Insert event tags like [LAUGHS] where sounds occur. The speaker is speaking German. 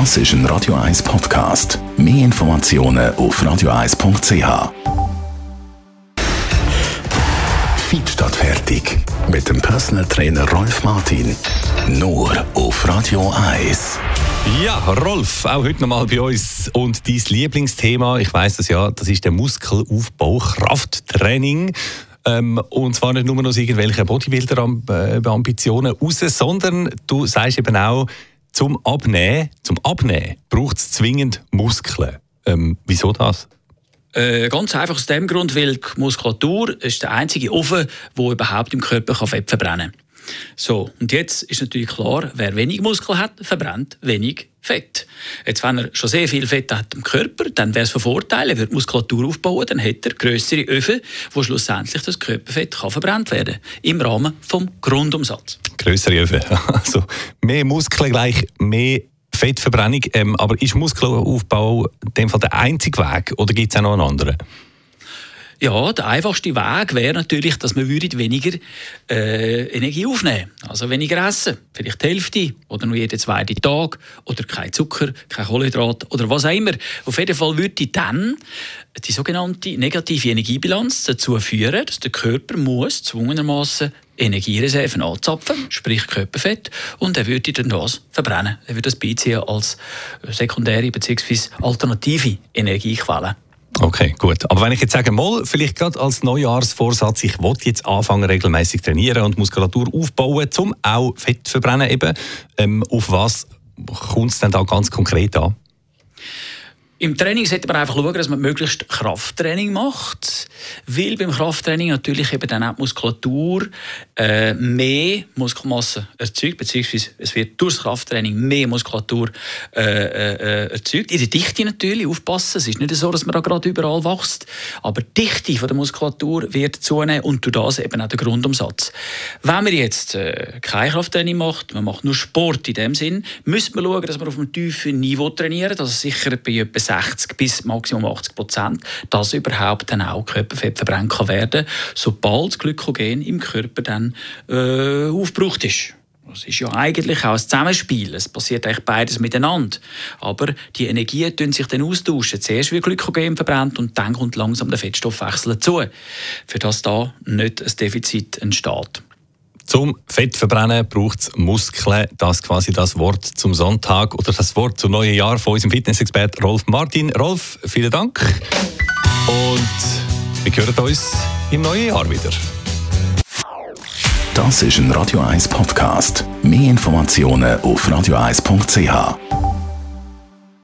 Das ist ein Radio 1 Podcast. Mehr Informationen auf radio1.ch. Feed statt fertig. Mit dem Personal Trainer Rolf Martin. Nur auf Radio 1. Ja, Rolf, auch heute nochmal bei uns. Und dein Lieblingsthema, ich weiß das ja, das ist der Muskelaufbau, Krafttraining. Ähm, und zwar nicht nur aus irgendwelchen Bodybuilder-Ambitionen raus, sondern du sagst eben auch, zum Abnehmen, zum Abnehmen braucht es zwingend Muskeln. Ähm, wieso das? Äh, ganz einfach aus dem Grund, weil die Muskulatur ist der einzige Ofen, der überhaupt im Körper Fett verbrennen kann. So, und jetzt ist natürlich klar, wer wenig Muskel hat, verbrennt wenig Fett. Jetzt, wenn er schon sehr viel Fett hat im Körper, dann wäre es von Vorteil, er würde Muskulatur aufbauen, dann hätte er größere Öfen, wo schlussendlich das Körperfett kann verbrannt werden im Rahmen vom Grundumsatz. Größere Öfen, [LAUGHS] also mehr Muskeln gleich mehr Fettverbrennung. Ähm, aber ist Muskelaufbau in dem Fall der einzige Weg oder gibt es auch noch einen anderen? Ja, der einfachste Weg wäre natürlich, dass man weniger äh, Energie aufnehmen Also weniger essen. Vielleicht die Hälfte oder nur jeden zweiten Tag oder kein Zucker, kein Kohlenhydrat oder was auch immer. Auf jeden Fall würde dann die sogenannte negative Energiebilanz dazu führen, dass der Körper muss zwungenermaßen Energiereserven anzapfen, sprich Körperfett, und er würde dann das verbrennen. Er würde das beiziehen als sekundäre bzw. alternative Energiequelle. Okay, gut. Aber wenn ich jetzt sage, mal, vielleicht gerade als Neujahrsvorsatz, ich will jetzt anfangen, regelmäßig trainieren und Muskulatur aufbauen, um auch Fett zu verbrennen eben, ähm, auf was kommt es denn da ganz konkret an? Im Training sollte man einfach schauen, dass man möglichst Krafttraining macht, weil beim Krafttraining natürlich eben dann auch die Muskulatur äh, mehr Muskelmasse erzeugt, beziehungsweise es wird durch das Krafttraining mehr Muskulatur äh, äh, erzeugt. In der Dichte natürlich, aufpassen, es ist nicht so, dass man da gerade überall wächst, aber die Dichte von der Muskulatur wird zunehmen und durch das eben auch der Grundumsatz. Wenn man jetzt äh, kein Krafttraining macht, man macht nur Sport in dem Sinn, müsste man schauen, dass man auf einem tiefen Niveau trainiert, also sicher bei etwa 60 bis maximum 80 Prozent, dass überhaupt dann auch Körperfett verbrannt kann werden, sobald Glykogen im Körper dann äh, aufgebraucht ist. Das ist ja eigentlich auch ein Zusammenspiel. Es passiert eigentlich beides miteinander. Aber die Energien tun sich dann austauschen. Zuerst wird Glykogen verbrannt und dann kommt langsam der Fettstoffwechsel dazu, für das da nicht ein Defizit entsteht. Zum Fettverbrennen braucht es Muskeln. Das ist quasi das Wort zum Sonntag oder das Wort zum neuen Jahr von unserem Fitnessexperten Rolf Martin. Rolf, vielen Dank. Und wir hören uns im neuen Jahr wieder. Das ist ein Radio 1 Podcast. Mehr Informationen auf radio1.ch.